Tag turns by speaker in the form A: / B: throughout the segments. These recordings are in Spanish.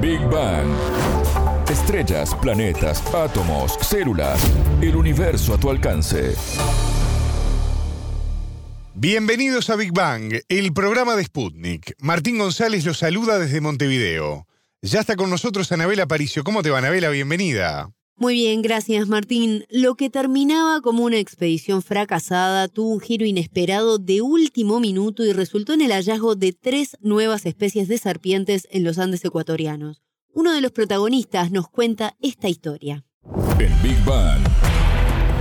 A: Big Bang. Estrellas, planetas, átomos, células, el universo a tu alcance.
B: Bienvenidos a Big Bang, el programa de Sputnik. Martín González los saluda desde Montevideo. Ya está con nosotros Anabela Paricio. ¿Cómo te va, Anabela? Bienvenida.
C: Muy bien, gracias Martín. Lo que terminaba como una expedición fracasada tuvo un giro inesperado de último minuto y resultó en el hallazgo de tres nuevas especies de serpientes en los Andes ecuatorianos. Uno de los protagonistas nos cuenta esta historia.
A: En Big Bang.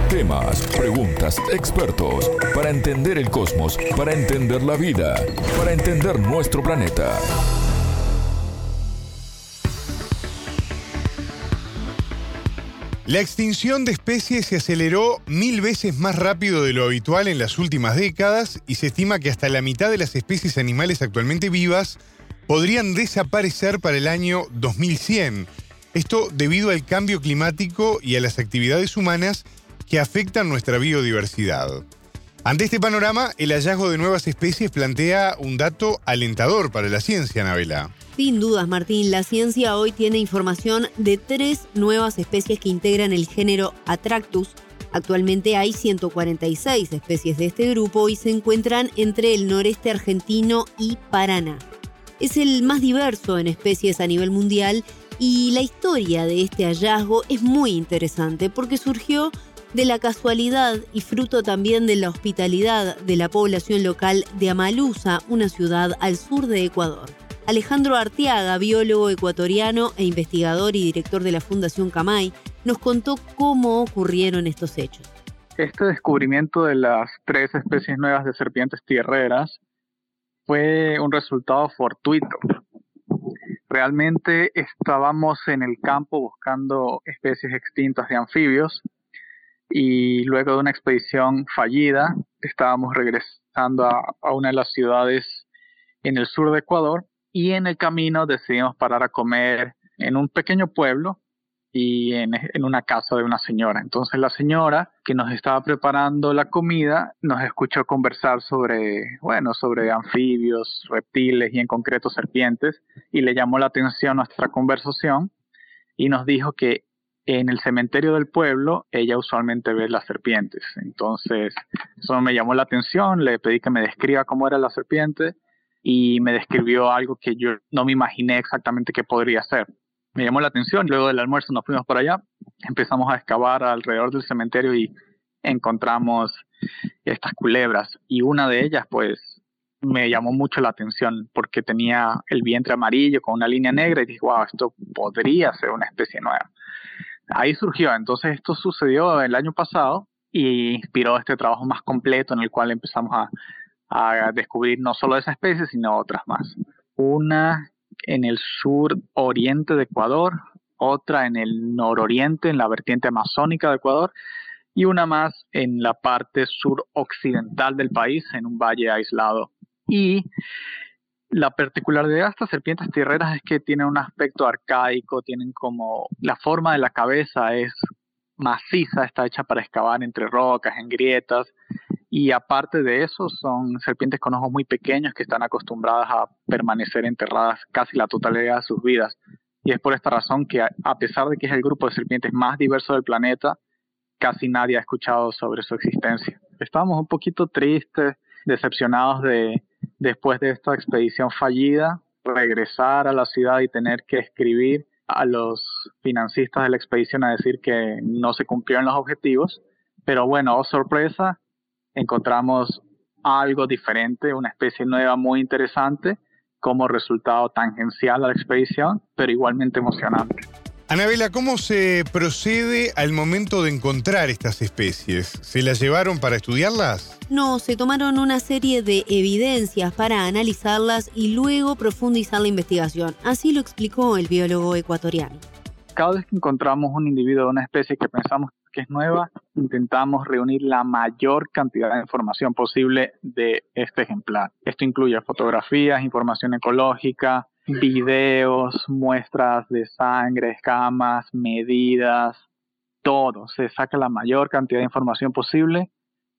A: Temas, preguntas, expertos, para entender el cosmos, para entender la vida, para entender nuestro planeta.
B: La extinción de especies se aceleró mil veces más rápido de lo habitual en las últimas décadas y se estima que hasta la mitad de las especies animales actualmente vivas podrían desaparecer para el año 2100. Esto debido al cambio climático y a las actividades humanas que afectan nuestra biodiversidad. Ante este panorama, el hallazgo de nuevas especies plantea un dato alentador para la ciencia, Anabela.
C: Sin dudas, Martín, la ciencia hoy tiene información de tres nuevas especies que integran el género Atractus. Actualmente hay 146 especies de este grupo y se encuentran entre el noreste argentino y Paraná. Es el más diverso en especies a nivel mundial y la historia de este hallazgo es muy interesante porque surgió de la casualidad y fruto también de la hospitalidad de la población local de Amalusa, una ciudad al sur de Ecuador. Alejandro Arteaga, biólogo ecuatoriano e investigador y director de la Fundación Camay, nos contó cómo ocurrieron estos hechos.
D: Este descubrimiento de las tres especies nuevas de serpientes tierreras fue un resultado fortuito. Realmente estábamos en el campo buscando especies extintas de anfibios y luego de una expedición fallida estábamos regresando a, una de las ciudades en el sur de Ecuador y en el camino decidimos parar a comer en un pequeño pueblo y en, una casa de una señora. Entonces la señora que nos estaba preparando la comida nos escuchó conversar sobre, bueno, sobre anfibios, reptiles y en concreto serpientes y le llamó la atención nuestra conversación y nos dijo que en el cementerio del pueblo ella usualmente ve las serpientes. Entonces, eso me llamó la atención, le pedí que me describa cómo era la serpiente y me describió algo que yo no me imaginé exactamente qué podría ser. Me llamó la atención, luego del almuerzo nos fuimos para allá, empezamos a excavar alrededor del cementerio y encontramos estas culebras y una de ellas pues me llamó mucho la atención porque tenía el vientre amarillo con una línea negra y dije, wow, esto podría ser una especie nueva ahí surgió. Entonces esto sucedió el año pasado y inspiró este trabajo más completo en el cual empezamos a, descubrir no solo esa especie, sino otras más. Una en el sur oriente de Ecuador, otra en el nororiente, en la vertiente amazónica de Ecuador, y una más en la parte suroccidental del país, en un valle aislado. Y la particularidad de estas serpientes tierreras es que tienen un aspecto arcaico, tienen como la forma de la cabeza es maciza, está hecha para excavar entre rocas, en grietas, y aparte de eso son serpientes con ojos muy pequeños que están acostumbradas a permanecer enterradas casi la totalidad de sus vidas. Y es por esta razón que a pesar de que es el grupo de serpientes más diverso del planeta, casi nadie ha escuchado sobre su existencia. Estamos un poquito tristes, decepcionados de, después de esta expedición fallida, regresar a la ciudad y tener que escribir a los financistas de la expedición a decir que no se cumplieron los objetivos. Pero bueno, oh sorpresa, encontramos algo diferente, una especie nueva muy interesante como resultado tangencial a la expedición, pero igualmente emocionante.
B: Anabela, ¿cómo se procede al momento de encontrar estas especies? ¿Se las llevaron para estudiarlas?
C: No, se tomaron una serie de evidencias para analizarlas y luego profundizar la investigación. Así lo explicó el biólogo ecuatoriano.
D: Cada vez que encontramos un individuo de una especie que pensamos nueva, intentamos reunir la mayor cantidad de información posible de este ejemplar. Esto incluye fotografías, información ecológica, videos, muestras de sangre, escamas, medidas, todo. Se saca la mayor cantidad de información posible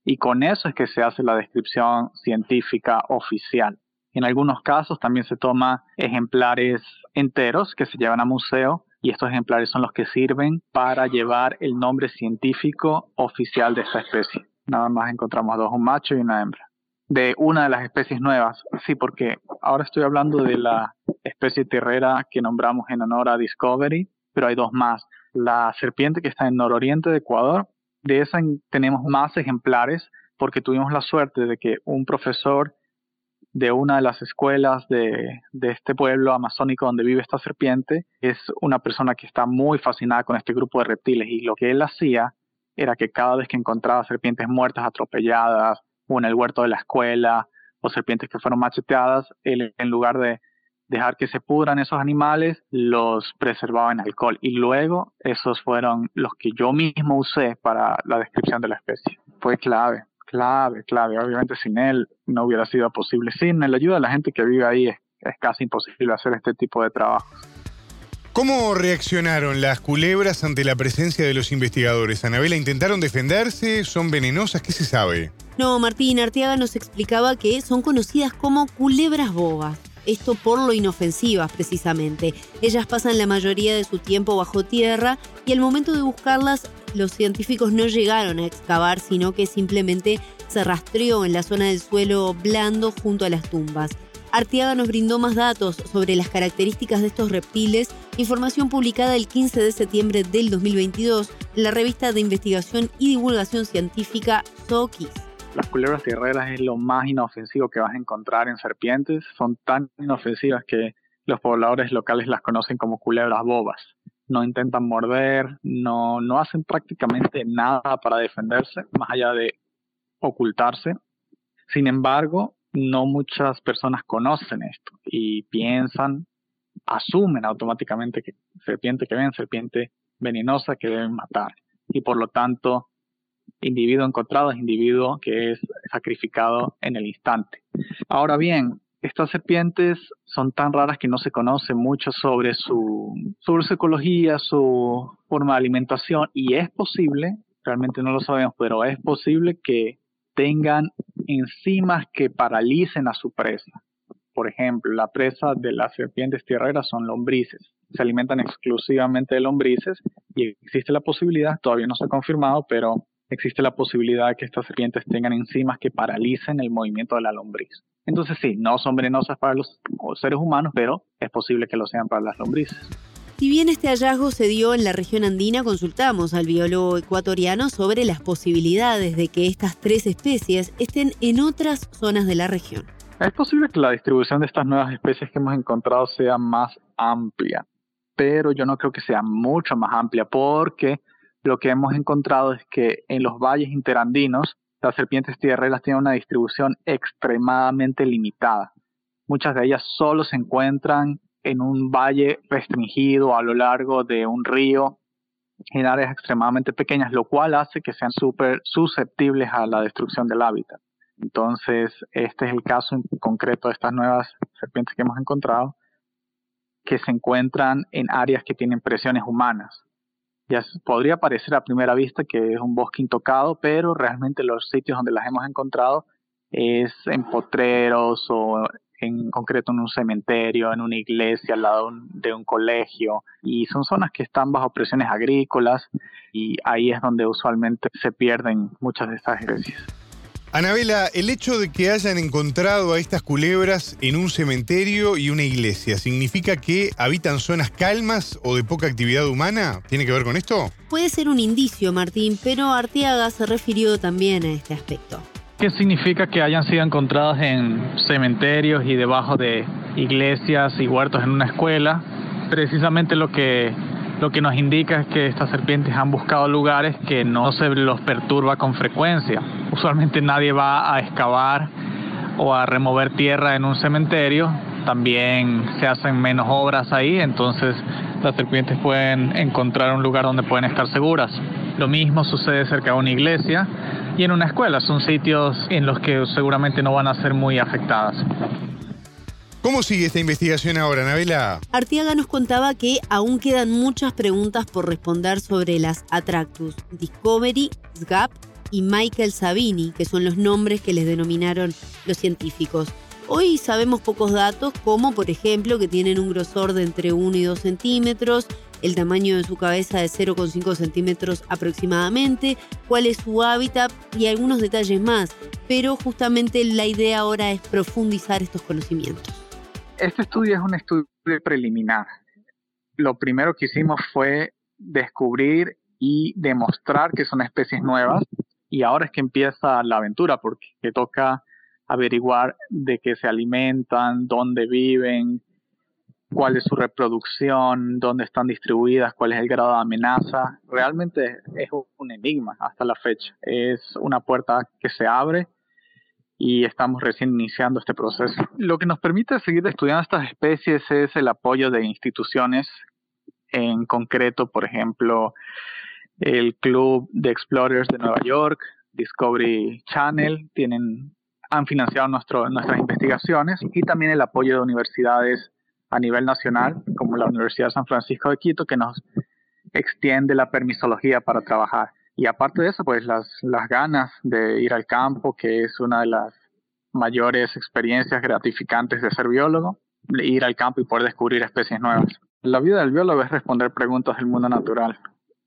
D: y con eso es que se hace la descripción científica oficial. En algunos casos también se toma ejemplares enteros que se llevan a museo y estos ejemplares son los que sirven para llevar el nombre científico oficial de esta especie. Nada más encontramos dos, un macho y una hembra. De una de las especies nuevas, sí, porque ahora estoy hablando de la especie tierrera que nombramos en honor a Discovery, pero hay dos más. La serpiente que está en nororiente de Ecuador, de esa tenemos más ejemplares porque tuvimos la suerte de que un profesor de una de las escuelas de, este pueblo amazónico donde vive esta serpiente es una persona que está muy fascinada con este grupo de reptiles y lo que él hacía era que cada vez que encontraba serpientes muertas, atropelladas, o en el huerto de la escuela, o serpientes que fueron macheteadas, él en lugar de dejar que se pudran esos animales, los preservaba en alcohol. Y luego esos fueron los que yo mismo usé para la descripción de la especie. Fue clave clave, clave. Obviamente sin él no hubiera sido posible. Sin la ayuda de la gente que vive ahí es, casi imposible hacer este tipo de trabajo.
B: ¿Cómo reaccionaron las culebras ante la presencia de los investigadores? Anabela, ¿intentaron defenderse? ¿Son venenosas? ¿Qué se sabe?
C: No, Martín Arteaga nos explicaba que son conocidas como culebras bobas. Esto por lo inofensivas precisamente. Ellas pasan la mayoría de su tiempo bajo tierra y al momento de buscarlas los científicos no llegaron a excavar, sino que simplemente se rastreó en la zona del suelo blando junto a las tumbas. Arteaga nos brindó más datos sobre las características de estos reptiles, información publicada el 15 de septiembre del 2022 en la revista de investigación y divulgación científica Zookeys.
D: Las culebras tierreras es lo más inofensivo que vas a encontrar en serpientes. Son tan inofensivas que los pobladores locales las conocen como culebras bobas no intentan morder, no, no hacen prácticamente nada para defenderse, más allá de ocultarse. Sin embargo, no muchas personas conocen esto y piensan, asumen automáticamente que serpiente que ven, serpiente venenosa que deben matar. Y por lo tanto, individuo encontrado es individuo que es sacrificado en el instante. Ahora bien, estas serpientes son tan raras que no se conoce mucho sobre su, sobre su ecología, su forma de alimentación y es posible, realmente no lo sabemos, pero es posible que tengan enzimas que paralicen a su presa. Por ejemplo, la presa de las serpientes tierreras son lombrices. Se alimentan exclusivamente de lombrices y existe la posibilidad, todavía no se ha confirmado, pero existe la posibilidad de que estas serpientes tengan enzimas que paralicen el movimiento de la lombriz. Entonces sí, no son venenosas para los seres humanos, pero es posible que lo sean para las lombrices.
C: Si bien este hallazgo se dio en la región andina, consultamos al biólogo ecuatoriano sobre las posibilidades de que estas tres especies estén en otras zonas de la región.
D: Es posible que la distribución de estas nuevas especies que hemos encontrado sea más amplia, pero yo no creo que sea mucho más amplia porque lo que hemos encontrado es que en los valles interandinos las serpientes tierreras tienen una distribución extremadamente limitada. Muchas de ellas solo se encuentran en un valle restringido a lo largo de un río en áreas extremadamente pequeñas, lo cual hace que sean súper susceptibles a la destrucción del hábitat. Entonces, este es el caso en concreto de estas nuevas serpientes que hemos encontrado, que se encuentran en áreas que tienen presiones humanas ya podría parecer a primera vista que es un bosque intocado, pero realmente los sitios donde las hemos encontrado es en potreros o en concreto en un cementerio, en una iglesia, al lado de un colegio, y son zonas que están bajo presiones agrícolas y ahí es donde usualmente se pierden muchas de estas especies.
B: Anabela, el hecho de que hayan encontrado a estas culebras en un cementerio y una iglesia, ¿significa que habitan zonas calmas o de poca actividad humana? ¿Tiene que ver con esto?
C: Puede ser un indicio, Martín, pero Arteaga se refirió también a este aspecto.
D: ¿Qué significa que hayan sido encontradas en cementerios y debajo de iglesias y huertos en una escuela? Precisamente lo que lo que nos indica es que estas serpientes han buscado lugares que no se los perturba con frecuencia. Usualmente nadie va a excavar o a remover tierra en un cementerio, también se hacen menos obras ahí, entonces las serpientes pueden encontrar un lugar donde pueden estar seguras. Lo mismo sucede cerca de una iglesia y en una escuela, son sitios en los que seguramente no van a ser muy afectadas.
B: ¿Cómo sigue esta investigación ahora, Nabela?
C: Artiaga nos contaba que aún quedan muchas preguntas por responder sobre las Atractus Discovery, SGAP y Michael Sabini, que son los nombres que les denominaron los científicos. Hoy sabemos pocos datos, como por ejemplo que tienen un grosor de entre 1 y 2 centímetros, el tamaño de su cabeza de 0,5 centímetros aproximadamente, cuál es su hábitat y algunos detalles más. Pero justamente la idea ahora es profundizar estos conocimientos.
D: Este estudio es un estudio preliminar. Lo primero que hicimos fue descubrir y demostrar que son especies nuevas y ahora es que empieza la aventura porque toca averiguar de qué se alimentan, dónde viven, cuál es su reproducción, dónde están distribuidas, cuál es el grado de amenaza. Realmente es un enigma hasta la fecha. Es una puerta que se abre y estamos recién iniciando este proceso. Lo que nos permite seguir estudiando estas especies es el apoyo de instituciones, en concreto, por ejemplo, el Club de Explorers de Nueva York, Discovery Channel, tienen, han financiado nuestro, nuestras investigaciones y también el apoyo de universidades a nivel nacional, como la Universidad de San Francisco de Quito, que nos extiende la permisología para trabajar. Y aparte de eso, pues las, las ganas de ir al campo, que es una de las mayores experiencias gratificantes de ser biólogo, ir al campo y poder descubrir especies nuevas. La vida del biólogo es responder preguntas del mundo natural.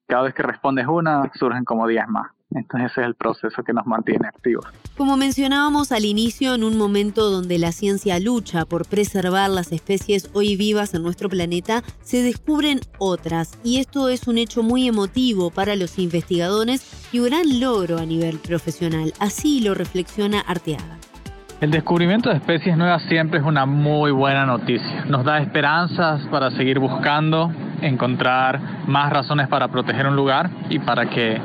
D: Cada vez que respondes una, surgen como 10 más. Entonces ese es el proceso que nos mantiene activos.
C: Como mencionábamos al inicio, en un momento donde la ciencia lucha por preservar las especies hoy vivas en nuestro planeta, se descubren otras. Y esto es un hecho muy emotivo para los investigadores y un gran logro a nivel profesional. Así lo reflexiona Arteaga.
E: El descubrimiento de especies nuevas siempre es una muy buena noticia. Nos da esperanzas para seguir buscando, encontrar más razones para proteger un lugar y para que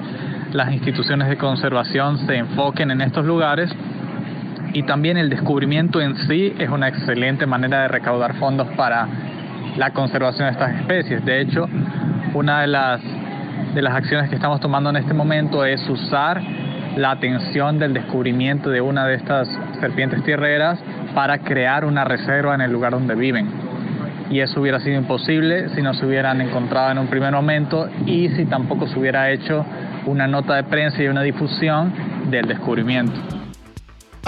E: las instituciones de conservación se enfoquen en estos lugares y también el descubrimiento en sí es una excelente manera de recaudar fondos para la conservación de estas especies. De hecho, una de las, de las acciones que estamos tomando en este momento es usar la atención del descubrimiento de una de estas serpientes tierreras para crear una reserva en el lugar donde viven. Y eso hubiera sido imposible si no se hubieran encontrado en un primer momento y si tampoco se hubiera hecho una nota de prensa y una difusión del descubrimiento.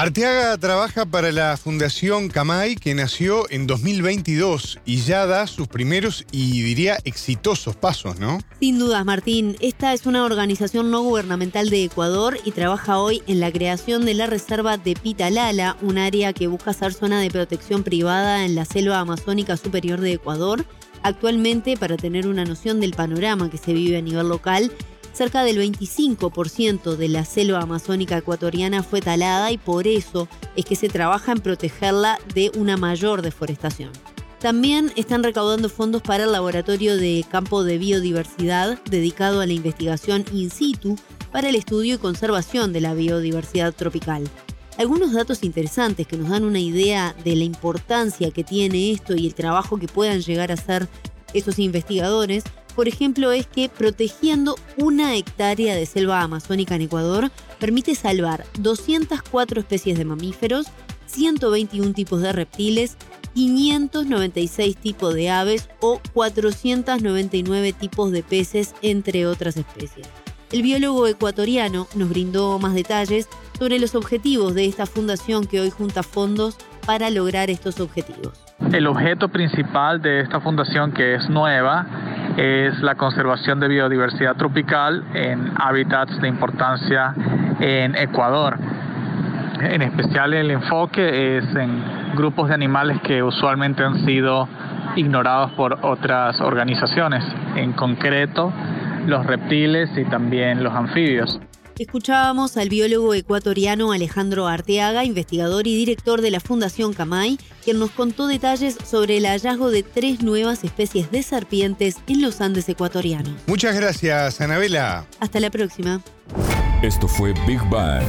B: Arteaga trabaja para la Fundación Camay, que nació en 2022 y ya da sus primeros y diría exitosos pasos, ¿no?
C: Sin dudas, Martín. Esta es una organización no gubernamental de Ecuador y trabaja hoy en la creación de la reserva de Pitalala, un área que busca ser zona de protección privada en la selva amazónica superior de Ecuador. Actualmente, para tener una noción del panorama que se vive a nivel local, Cerca del 25% de la selva amazónica ecuatoriana fue talada y por eso es que se trabaja en protegerla de una mayor deforestación. También están recaudando fondos para el Laboratorio de Campo de Biodiversidad dedicado a la investigación in situ para el estudio y conservación de la biodiversidad tropical. Algunos datos interesantes que nos dan una idea de la importancia que tiene esto y el trabajo que puedan llegar a hacer esos investigadores por ejemplo, es que protegiendo una hectárea de selva amazónica en Ecuador permite salvar 204 especies de mamíferos, 121 tipos de reptiles, 596 tipos de aves o 499 tipos de peces, entre otras especies. El biólogo ecuatoriano nos brindó más detalles sobre los objetivos de esta fundación que hoy junta fondos para lograr estos objetivos.
E: El objeto principal de esta fundación, que es nueva, es la conservación de biodiversidad tropical en hábitats de importancia en Ecuador. En especial el enfoque es en grupos de animales que usualmente han sido ignorados por otras organizaciones, en concreto los reptiles y también los anfibios.
C: Escuchábamos al biólogo ecuatoriano Alejandro Arteaga, investigador y director de la Fundación Camay, quien nos contó detalles sobre el hallazgo de tres nuevas especies de serpientes en los Andes ecuatorianos.
B: Muchas gracias, Anabela.
C: Hasta la próxima.
A: Esto fue Big Bang.